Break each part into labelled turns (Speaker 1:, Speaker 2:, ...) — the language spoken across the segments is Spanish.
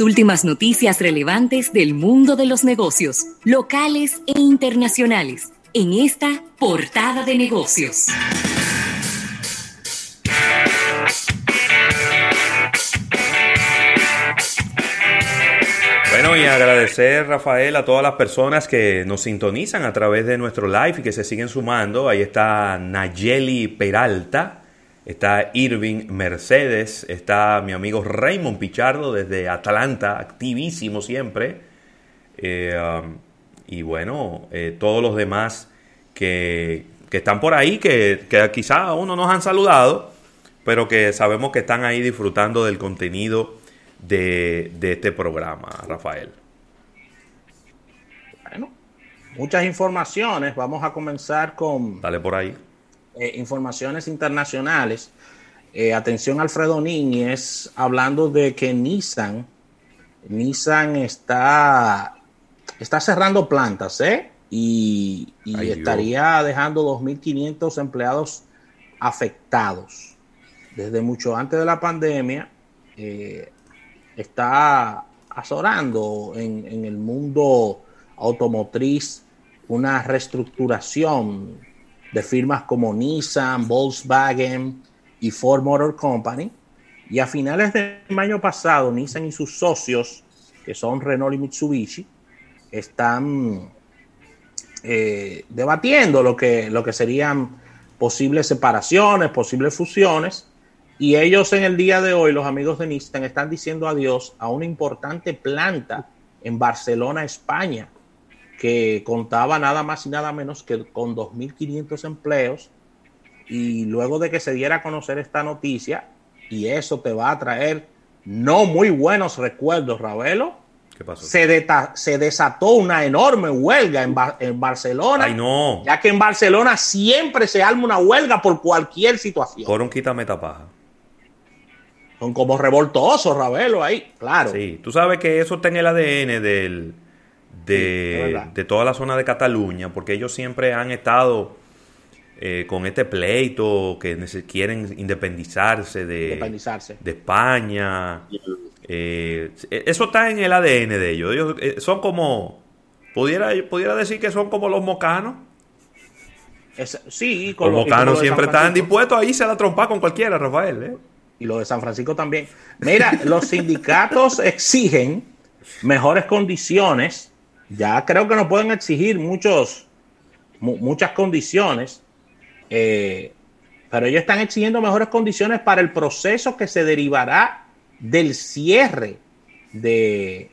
Speaker 1: Últimas noticias relevantes del mundo de los negocios, locales e internacionales, en esta portada de negocios.
Speaker 2: Bueno, y agradecer, Rafael, a todas las personas que nos sintonizan a través de nuestro live y que se siguen sumando. Ahí está Nayeli Peralta, está Irving Mercedes, está mi amigo Raymond Pichardo desde Atlanta, activísimo siempre. Eh, um, y bueno, eh, todos los demás que, están por ahí, que, que quizá aún no nos han saludado, pero que sabemos que están ahí disfrutando del contenido de, este programa, Rafael?
Speaker 3: Bueno, muchas informaciones. Vamos a comenzar con...
Speaker 2: Dale por ahí.
Speaker 3: Eh, informaciones internacionales. Eh, atención Alfredo Niñez, hablando de que Nissan, Nissan está, está cerrando plantas, ¿eh? Y, estaría dejando 2.500 empleados afectados. Desde mucho antes de la pandemia, eh, está azorando en, el mundo automotriz una reestructuración de firmas como Nissan, Volkswagen y Ford Motor Company. Y a finales del año pasado, Nissan y sus socios, que son Renault y Mitsubishi, están eh, debatiendo lo que, lo que serían posibles separaciones, posibles fusiones y ellos en el día de hoy, los amigos de Nissan, están diciendo adiós a una importante planta en Barcelona, España, que contaba nada más y nada menos que con 2.500 empleos. Y luego de que se diera a conocer esta noticia, y eso te va a traer no muy buenos recuerdos, Ravelo. ¿Qué pasó? Se, se desató una enorme huelga en, en Barcelona.
Speaker 2: Ay, no.
Speaker 3: Ya que en Barcelona siempre se arma una huelga por cualquier situación.
Speaker 2: Por un quítame tapaja.
Speaker 3: Son como revoltosos, Ravelo, ahí, claro.
Speaker 2: Sí, tú sabes que eso está en el ADN del, de, toda la zona de Cataluña, porque ellos siempre han estado eh, con este pleito, que quieren independizarse de, de España. Eh, eso está en el ADN de ellos. Ellos eh, son como, pudiera, pudiera decir que son como los mocanos.
Speaker 3: sí,
Speaker 2: con los mocanos siempre están dispuestos a irse a la trompa con cualquiera, Rafael. ¿eh?
Speaker 3: y lo de San Francisco también. Mira, los sindicatos exigen mejores condiciones. Ya creo que no pueden exigir muchos, muchas condiciones, eh, pero ellos están exigiendo mejores condiciones para el proceso que se derivará del cierre de,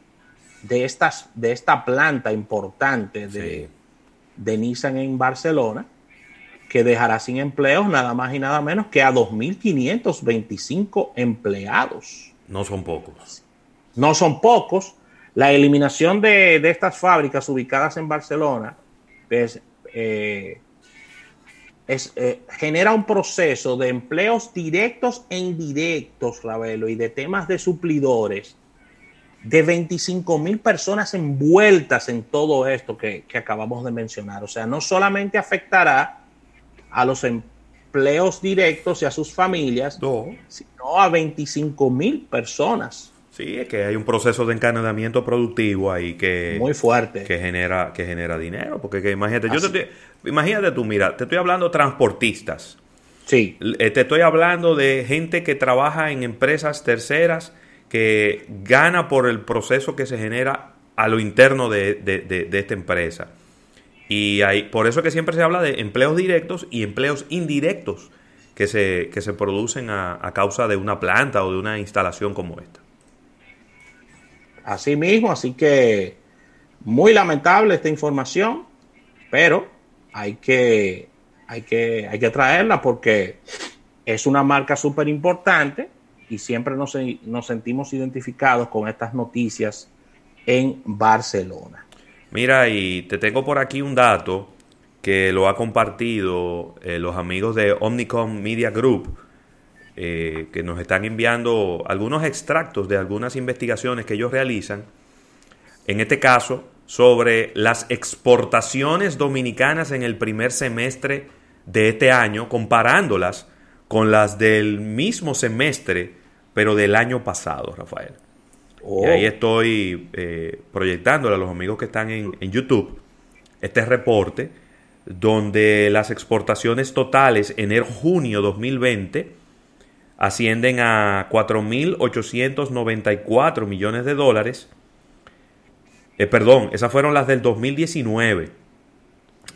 Speaker 3: de, estas, de esta planta importante de, de Nissan en Barcelona que dejará sin empleos nada más y nada menos que a 2.525 empleados.
Speaker 2: No son pocos.
Speaker 3: No son pocos. La eliminación de, estas fábricas ubicadas en Barcelona pues, eh, es, eh, genera un proceso de empleos directos e indirectos, Ravelo, y de temas de suplidores de 25 mil personas envueltas en todo esto que, que acabamos de mencionar. O sea, no solamente afectará a los empleos directos y a sus familias, sino a 25 mil personas.
Speaker 2: Sí, es que hay un proceso de encadenamiento productivo ahí que
Speaker 3: muy fuerte
Speaker 2: que genera que genera dinero, porque imagínate, yo te, imagínate tú, mira, te estoy hablando de transportistas.
Speaker 3: Sí.
Speaker 2: Eh, te estoy hablando de gente que trabaja en empresas terceras que gana por el proceso que se genera a lo interno de, de esta empresa. Y hay, por eso que siempre se habla de empleos directos y empleos indirectos que se, que se producen a, causa de una planta o de una instalación como esta.
Speaker 3: Así mismo, así que muy lamentable esta información, pero hay que, hay que, hay que traerla porque es una marca súper importante y siempre nos, nos sentimos identificados con estas noticias en Barcelona.
Speaker 2: Mira, y te tengo por aquí un dato que lo ha compartido eh, los amigos de Omnicom Media Group, eh, que nos están enviando algunos extractos de algunas investigaciones que ellos realizan, en este caso sobre las exportaciones dominicanas en el primer semestre de este año, comparándolas con las del mismo semestre, pero del año pasado, Rafael. Y ahí oh. estoy eh, proyectándole a los amigos que están en, en YouTube este reporte donde las exportaciones totales enero-junio 2020 ascienden a 4.894 millones de dólares. Eh, perdón, esas fueron las del 2019.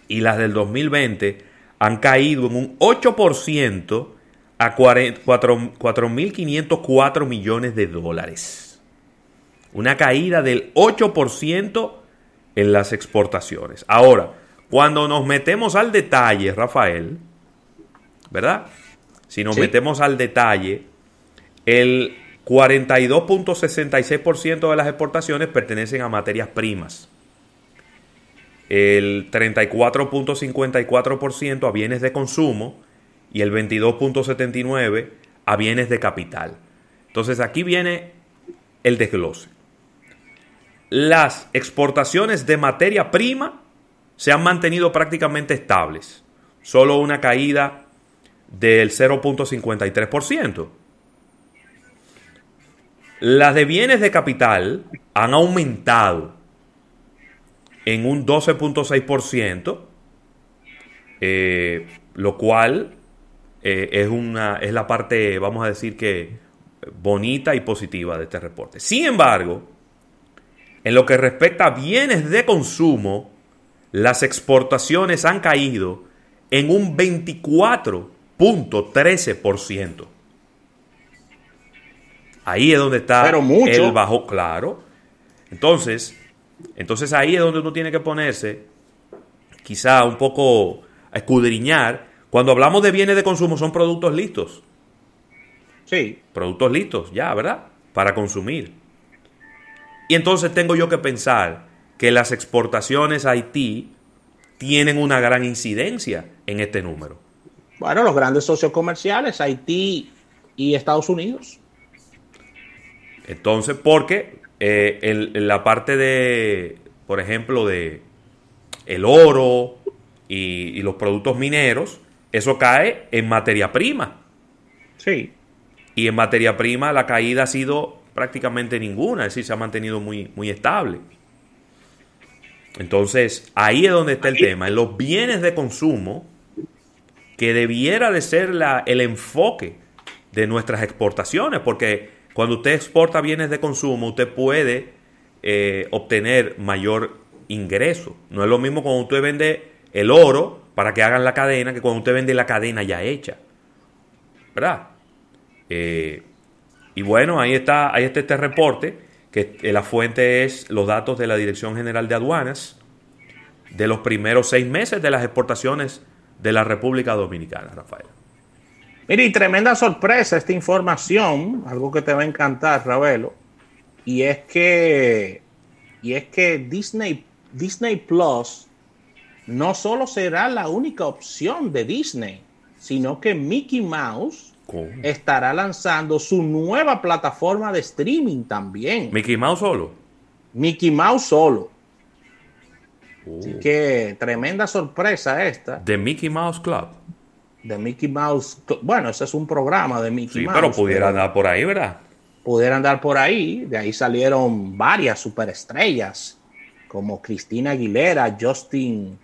Speaker 2: Y las del 2020 han caído en un 8% a 4.504 millones de dólares. Una caída del 8% en las exportaciones. Ahora, cuando nos metemos al detalle, Rafael, ¿verdad? Si nos metemos al detalle, el 42.66% de las exportaciones pertenecen a materias primas. El 34.54% a bienes de consumo y el 22.79% a bienes de capital. Entonces aquí viene el desglose. Las exportaciones de materia prima se han mantenido prácticamente estables, solo una caída del 0.53%. Las de bienes de capital han aumentado en un 12.6%, eh, lo cual eh, es, una, es la parte, vamos a decir que bonita y positiva de este reporte. Sin embargo, en lo que respecta a bienes de consumo, las exportaciones han caído en un 24.13%. Ahí es donde está el bajo, claro. Entonces, entonces ahí es donde uno tiene que ponerse, quizá un poco a escudriñar. Cuando hablamos de bienes de consumo son productos listos.
Speaker 3: Sí.
Speaker 2: Productos listos, ya, ¿verdad? Para consumir. Y entonces tengo yo que pensar que las exportaciones a Haití tienen una gran incidencia en este número.
Speaker 3: Bueno, los grandes socios comerciales, Haití y Estados Unidos.
Speaker 2: Entonces, porque eh, en, la parte de, por ejemplo, de el oro y, y los productos mineros, eso cae en materia prima.
Speaker 3: Sí.
Speaker 2: Y en materia prima la caída ha sido prácticamente ninguna, es decir, se ha mantenido muy, muy estable. Entonces, ahí es donde está el tema, en los bienes de consumo, que debiera de ser la, el enfoque de nuestras exportaciones, porque cuando usted exporta bienes de consumo, usted puede eh, obtener mayor ingreso. No es lo mismo cuando usted vende el oro para que hagan la cadena que cuando usted vende la cadena ya hecha. ¿Verdad? Eh, y bueno, ahí está, ahí está este reporte que la fuente es los datos de la Dirección General de Aduanas de los primeros seis meses de las exportaciones de la República Dominicana, Rafael.
Speaker 3: Mire, y tremenda sorpresa esta información, algo que te va a encantar, Ravelo, y es que, y es que Disney, Disney Plus no solo será la única opción de Disney, sino que Mickey Mouse estará lanzando su nueva plataforma de streaming también.
Speaker 2: Mickey Mouse solo.
Speaker 3: Mickey Mouse solo. Así que tremenda sorpresa esta.
Speaker 2: The Mickey Mouse Club.
Speaker 3: De Mickey Mouse. Bueno, ese es un programa de Mickey Mouse.
Speaker 2: Pero pudiera andar por ahí, ¿verdad?
Speaker 3: Pudiera andar por ahí. De ahí salieron varias superestrellas como Cristina Aguilera, Justin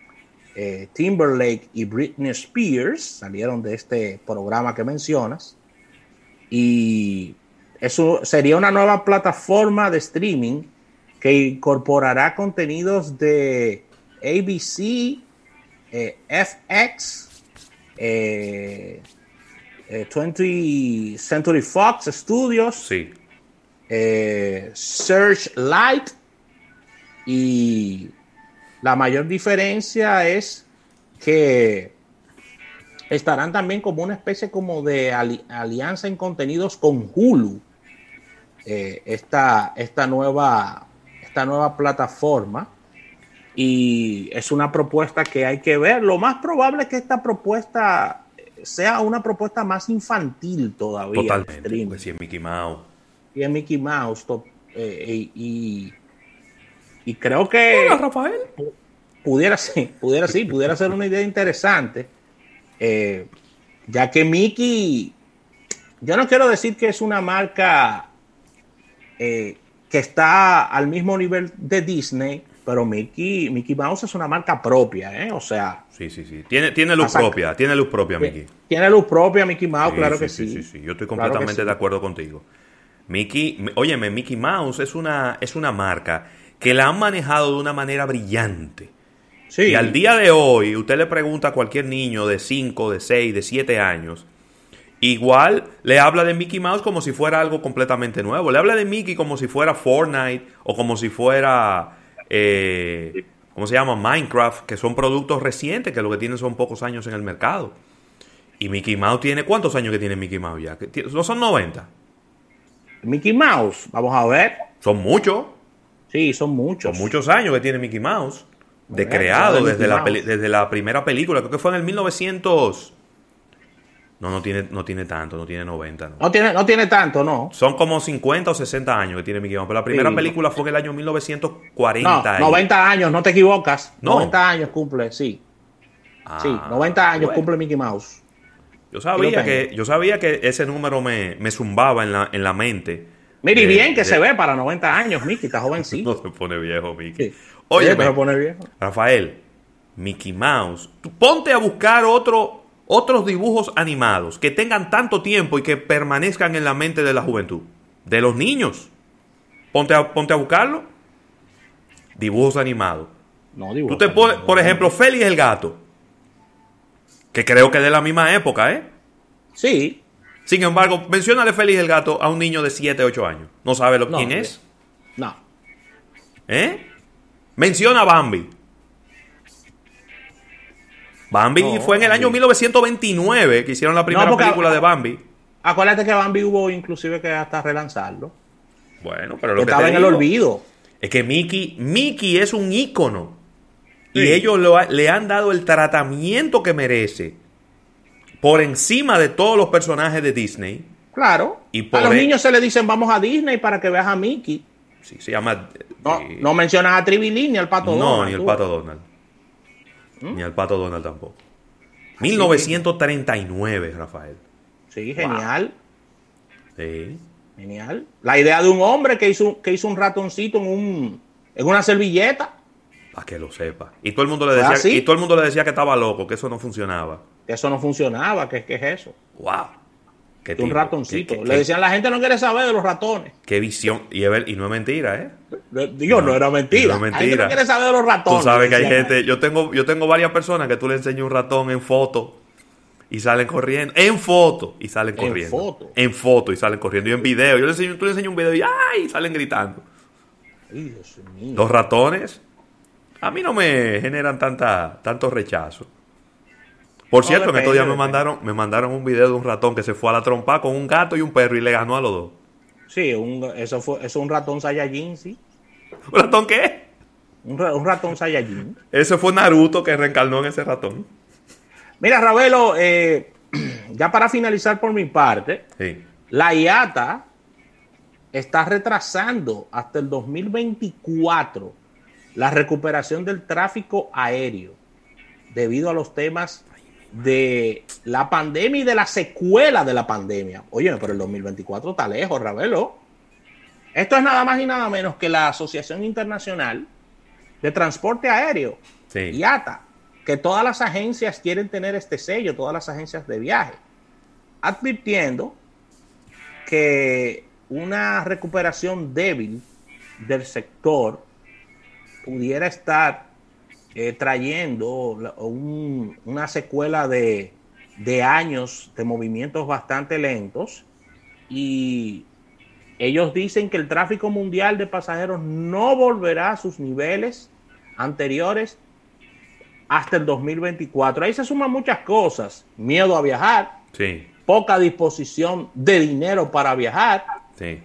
Speaker 3: eh, Timberlake y Britney Spears salieron de este programa que mencionas. Y eso sería una nueva plataforma de streaming que incorporará contenidos de ABC, eh, FX, 20th eh, Century Fox Studios,
Speaker 2: sí.
Speaker 3: Searchlight y la mayor diferencia es que estarán también como una especie como de alianza en contenidos con Hulu. Eh, esta, nueva, esta nueva plataforma. Y es una propuesta que hay que ver. Lo más probable es que esta propuesta sea una propuesta más infantil todavía.
Speaker 2: Totalmente. si es Mickey Mouse.
Speaker 3: Y es Mickey Mouse. Eh, y y creo que.
Speaker 2: Rafael.
Speaker 3: Pudiera ser, pudiera, sí, pudiera ser una idea interesante. Eh, ya que Mickey. Yo no quiero decir que es una marca eh, que está al mismo nivel de Disney, pero Mickey, Mickey Mouse es una marca propia, ¿eh? O sea.
Speaker 2: Sí, sí, sí. Tiene, tiene luz propia, tiene luz propia, Mickey.
Speaker 3: Tiene luz propia, Mickey Mouse, claro que sí.
Speaker 2: Sí, sí, sí. Yo estoy completamente de acuerdo contigo. Mickey, óyeme, Mickey Mouse es una, es una marca que la han manejado de una manera brillante. Sí. Y al día de hoy, usted le pregunta a cualquier niño de 5, de 6, de 7 años, igual le habla de Mickey Mouse como si fuera algo completamente nuevo. Le habla de Mickey como si fuera Fortnite o como si fuera, eh, ¿cómo se llama? Minecraft, que son productos recientes que lo que tienen son pocos años en el mercado. Y Mickey Mouse tiene, ¿cuántos años que tiene Mickey Mouse ya? ¿No son 90?
Speaker 3: Mickey Mouse, vamos a ver.
Speaker 2: Son muchos.
Speaker 3: Sí, son muchos.
Speaker 2: Son muchos años que tiene Mickey Mouse. De creado desde la, desde la primera película, creo que fue en el 1900. No, no tiene, no tiene tanto, no tiene 90.
Speaker 3: No, tiene, no tiene tanto, no.
Speaker 2: Son como 50 o 60 años que tiene Mickey Mouse. Pero la primera película fue en el año 1940.
Speaker 3: No, 90 años, no te equivocas. 90 años cumple, sí. sí, 90 ah, años cumple Mickey Mouse.
Speaker 2: Yo sabía, que, yo sabía que ese número me, me zumbaba en la, en la mente.
Speaker 3: Mire, bien que se ve para 90 años, Mickey, está jovencito.
Speaker 2: no se pone viejo, Mickey. Oye,
Speaker 3: se pone viejo.
Speaker 2: Rafael, Mickey Mouse, ponte a buscar otro, otros dibujos animados que tengan tanto tiempo y que permanezcan en la mente de la juventud, de los niños. Ponte a, ponte a buscarlo. Dibujos animados. No, dibujos Tú te pones, por ejemplo, Félix el gato. Que creo que es de la misma época, ¿eh?
Speaker 3: Sí.
Speaker 2: Sin embargo, menciónale Félix el gato a un niño de 7, 8 años. ¿No sabe lo, quién es?
Speaker 3: No.
Speaker 2: ¿Eh? Menciona a Bambi. Bambi fue en el año 1929 que hicieron la primera película de Bambi.
Speaker 3: Acuérdate que Bambi hubo inclusive que hasta relanzarlo.
Speaker 2: Bueno, pero lo que,
Speaker 3: estaba en el olvido.
Speaker 2: Es que Mickey, Mickey es un ícono. Y ellos le han dado el tratamiento que merece por encima de todos los personajes de Disney.
Speaker 3: Claro. Y a los e- niños se le dicen vamos a Disney para que veas a Mickey.
Speaker 2: Sí, se llama.
Speaker 3: No, no mencionas a Tribilín ni al pato
Speaker 2: no,
Speaker 3: Donald.
Speaker 2: No, ni al pato Donald. ¿Mm? Ni al pato Donald tampoco. 1939, Rafael.
Speaker 3: Sí, genial. Sí. Genial. La idea de un hombre que hizo, que hizo un ratoncito en, un, en una servilleta.
Speaker 2: Para que lo sepa. Y todo el mundo le decía, y todo el mundo le decía que estaba loco, que eso no funcionaba.
Speaker 3: Que eso no funcionaba, que, es eso.
Speaker 2: Wow.
Speaker 3: Qué un ratoncito. le decían, la gente no quiere saber de los ratones.
Speaker 2: Qué visión. Y, y no es mentira, ¿eh?
Speaker 3: Digo, no, era mentira. No mentira. La gente no quiere saber de los ratones.
Speaker 2: Tú sabes que hay gente. Yo tengo, yo tengo varias personas que tú le enseñas un ratón en foto y salen corriendo. En foto y salen corriendo. En foto. En foto y salen corriendo. Y en video. Yo le enseño, tú le enseñas un video y ¡ay! salen gritando. Dios mío. Los ratones a mí no me generan tanta, tanto rechazo. Por cierto, en estos días me mandaron, me mandaron un video de un ratón que se fue a la trompa con un gato y un perro y le ganó a los dos.
Speaker 3: Sí, eso fue, es un ratón Saiyajin, sí.
Speaker 2: ¿Un ratón qué?
Speaker 3: Un, ratón Saiyajin.
Speaker 2: Ese fue Naruto que reencarnó en ese ratón.
Speaker 3: Mira, Ravelo, eh, ya para finalizar por mi parte, la IATA está retrasando hasta el 2024 la recuperación del tráfico aéreo debido a los temas de la pandemia y de la secuela de la pandemia. Oye, pero el 2024 está lejos, Ravelo. Esto es nada más y nada menos que la Asociación Internacional de Transporte Aéreo, IATA, que todas las agencias quieren tener este sello, todas las agencias de viaje, advirtiendo que una recuperación débil del sector pudiera estar eh, trayendo una secuela de, de años de movimientos bastante lentos y ellos dicen que el tráfico mundial de pasajeros no volverá a sus niveles anteriores hasta el 2024. Ahí se suman muchas cosas. Miedo a viajar.
Speaker 2: Sí.
Speaker 3: Poca disposición de dinero para viajar.
Speaker 2: Sí.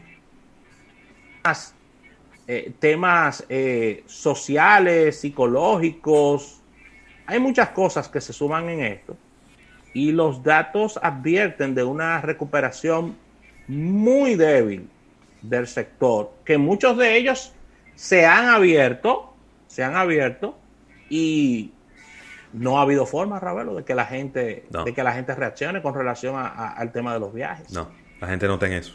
Speaker 3: Eh, temas eh, sociales, psicológicos. Hay muchas cosas que se suman en esto. Y los datos advierten de una recuperación muy débil del sector, que muchos de ellos se han abierto, se han abierto y no ha habido forma, Ravelo, de que la gente, de que la gente reaccione con relación al tema de los viajes.
Speaker 2: No, la gente no está en eso.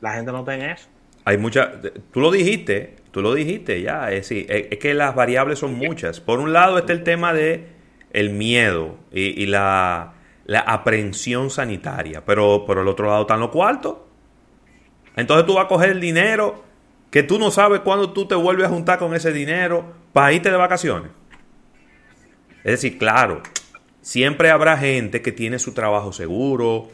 Speaker 3: La gente no está en eso.
Speaker 2: Hay muchas, tú lo dijiste, tú lo dijiste ya, es, es, que las variables son muchas. Por un lado está el tema de el miedo y, la, la, aprehensión sanitaria, pero por el otro lado están los cuartos. Entonces tú vas a coger el dinero que tú no sabes cuándo tú te vuelves a juntar con ese dinero para irte de vacaciones. Es decir, claro, siempre habrá gente que tiene su trabajo seguro,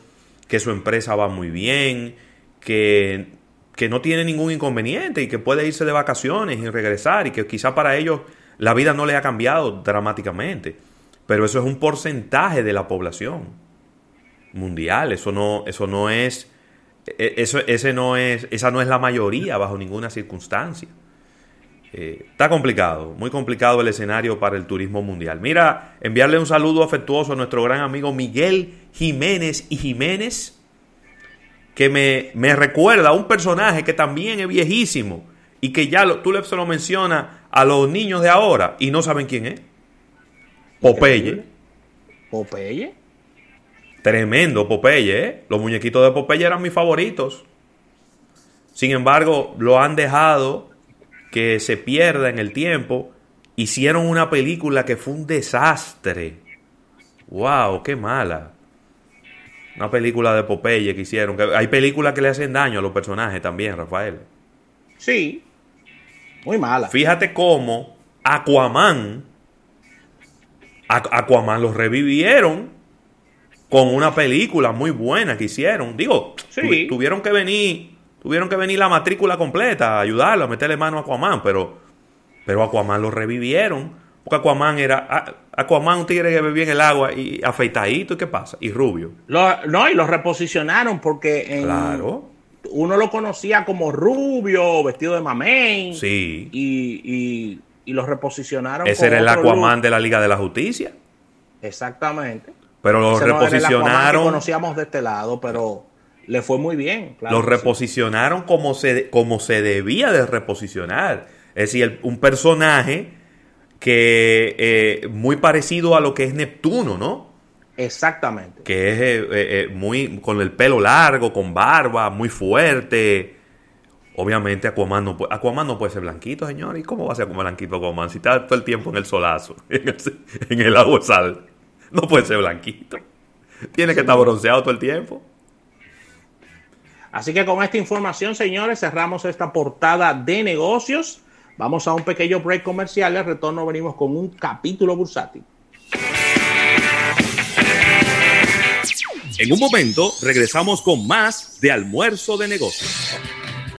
Speaker 2: que su empresa va muy bien, que, que no tiene ningún inconveniente y que puede irse de vacaciones y regresar y que quizá para ellos la vida no le ha cambiado dramáticamente. Pero eso es un porcentaje de la población mundial, eso no, eso no es e, eso, ese no es, esa no es la mayoría bajo ninguna circunstancia. Eh, está complicado, muy complicado el escenario para el turismo mundial. Mira, enviarle un saludo afectuoso a nuestro gran amigo Miguel Jiménez y Jiménez, que me, me recuerda a un personaje que también es viejísimo y que ya lo, tú se lo mencionas a los niños de ahora y no saben quién es. Popeye.
Speaker 3: Popeye.
Speaker 2: Tremendo Popeye, ¿eh? Los muñequitos de Popeye eran mis favoritos. Sin embargo, lo han dejado que se pierda en el tiempo. Hicieron una película que fue un desastre. ¡Wow! ¡Qué mala! Una película de Popeye que hicieron. hay películas que le hacen daño a los personajes también, Rafael.
Speaker 3: Sí. Muy mala.
Speaker 2: Fíjate cómo Aquaman. Aquaman los revivieron con una película muy buena que hicieron. Digo, tuvieron que venir, tuvieron que venir la matrícula completa a ayudarlo, a meterle mano a Aquaman, pero, pero Aquaman lo revivieron. Porque Aquaman era. Aquaman un tigre que bebía en el agua y afeitadito, ¿y qué pasa? Y rubio.
Speaker 3: no, y lo reposicionaron porque
Speaker 2: claro.
Speaker 3: uno lo conocía como rubio, vestido de mamey.
Speaker 2: Sí.
Speaker 3: Y, y, y lo reposicionaron.
Speaker 2: Ese era el Aquaman de la Liga de la Justicia.
Speaker 3: Exactamente.
Speaker 2: Pero lo reposicionaron.
Speaker 3: conocíamos de este lado, pero le fue muy bien.
Speaker 2: lo reposicionaron como, se, como se debía de reposicionar. Es decir, un personaje que eh, muy parecido a lo que es Neptuno, ¿no?
Speaker 3: Exactamente.
Speaker 2: Que es eh, eh, muy con el pelo largo, con barba, muy fuerte. Obviamente Aquaman no, puede, Aquaman no puede ser blanquito, señor. ¿Y cómo va a ser como blanquito Aquaman si está todo el tiempo en el solazo, en el, en el agua sal? No puede ser blanquito. Tiene que estar bronceado todo el tiempo.
Speaker 3: Así que con esta información, señores, cerramos esta portada de negocios. Vamos a un pequeño break comercial. Al retorno venimos con un capítulo bursátil.
Speaker 2: En un momento regresamos con más de almuerzo de negocios.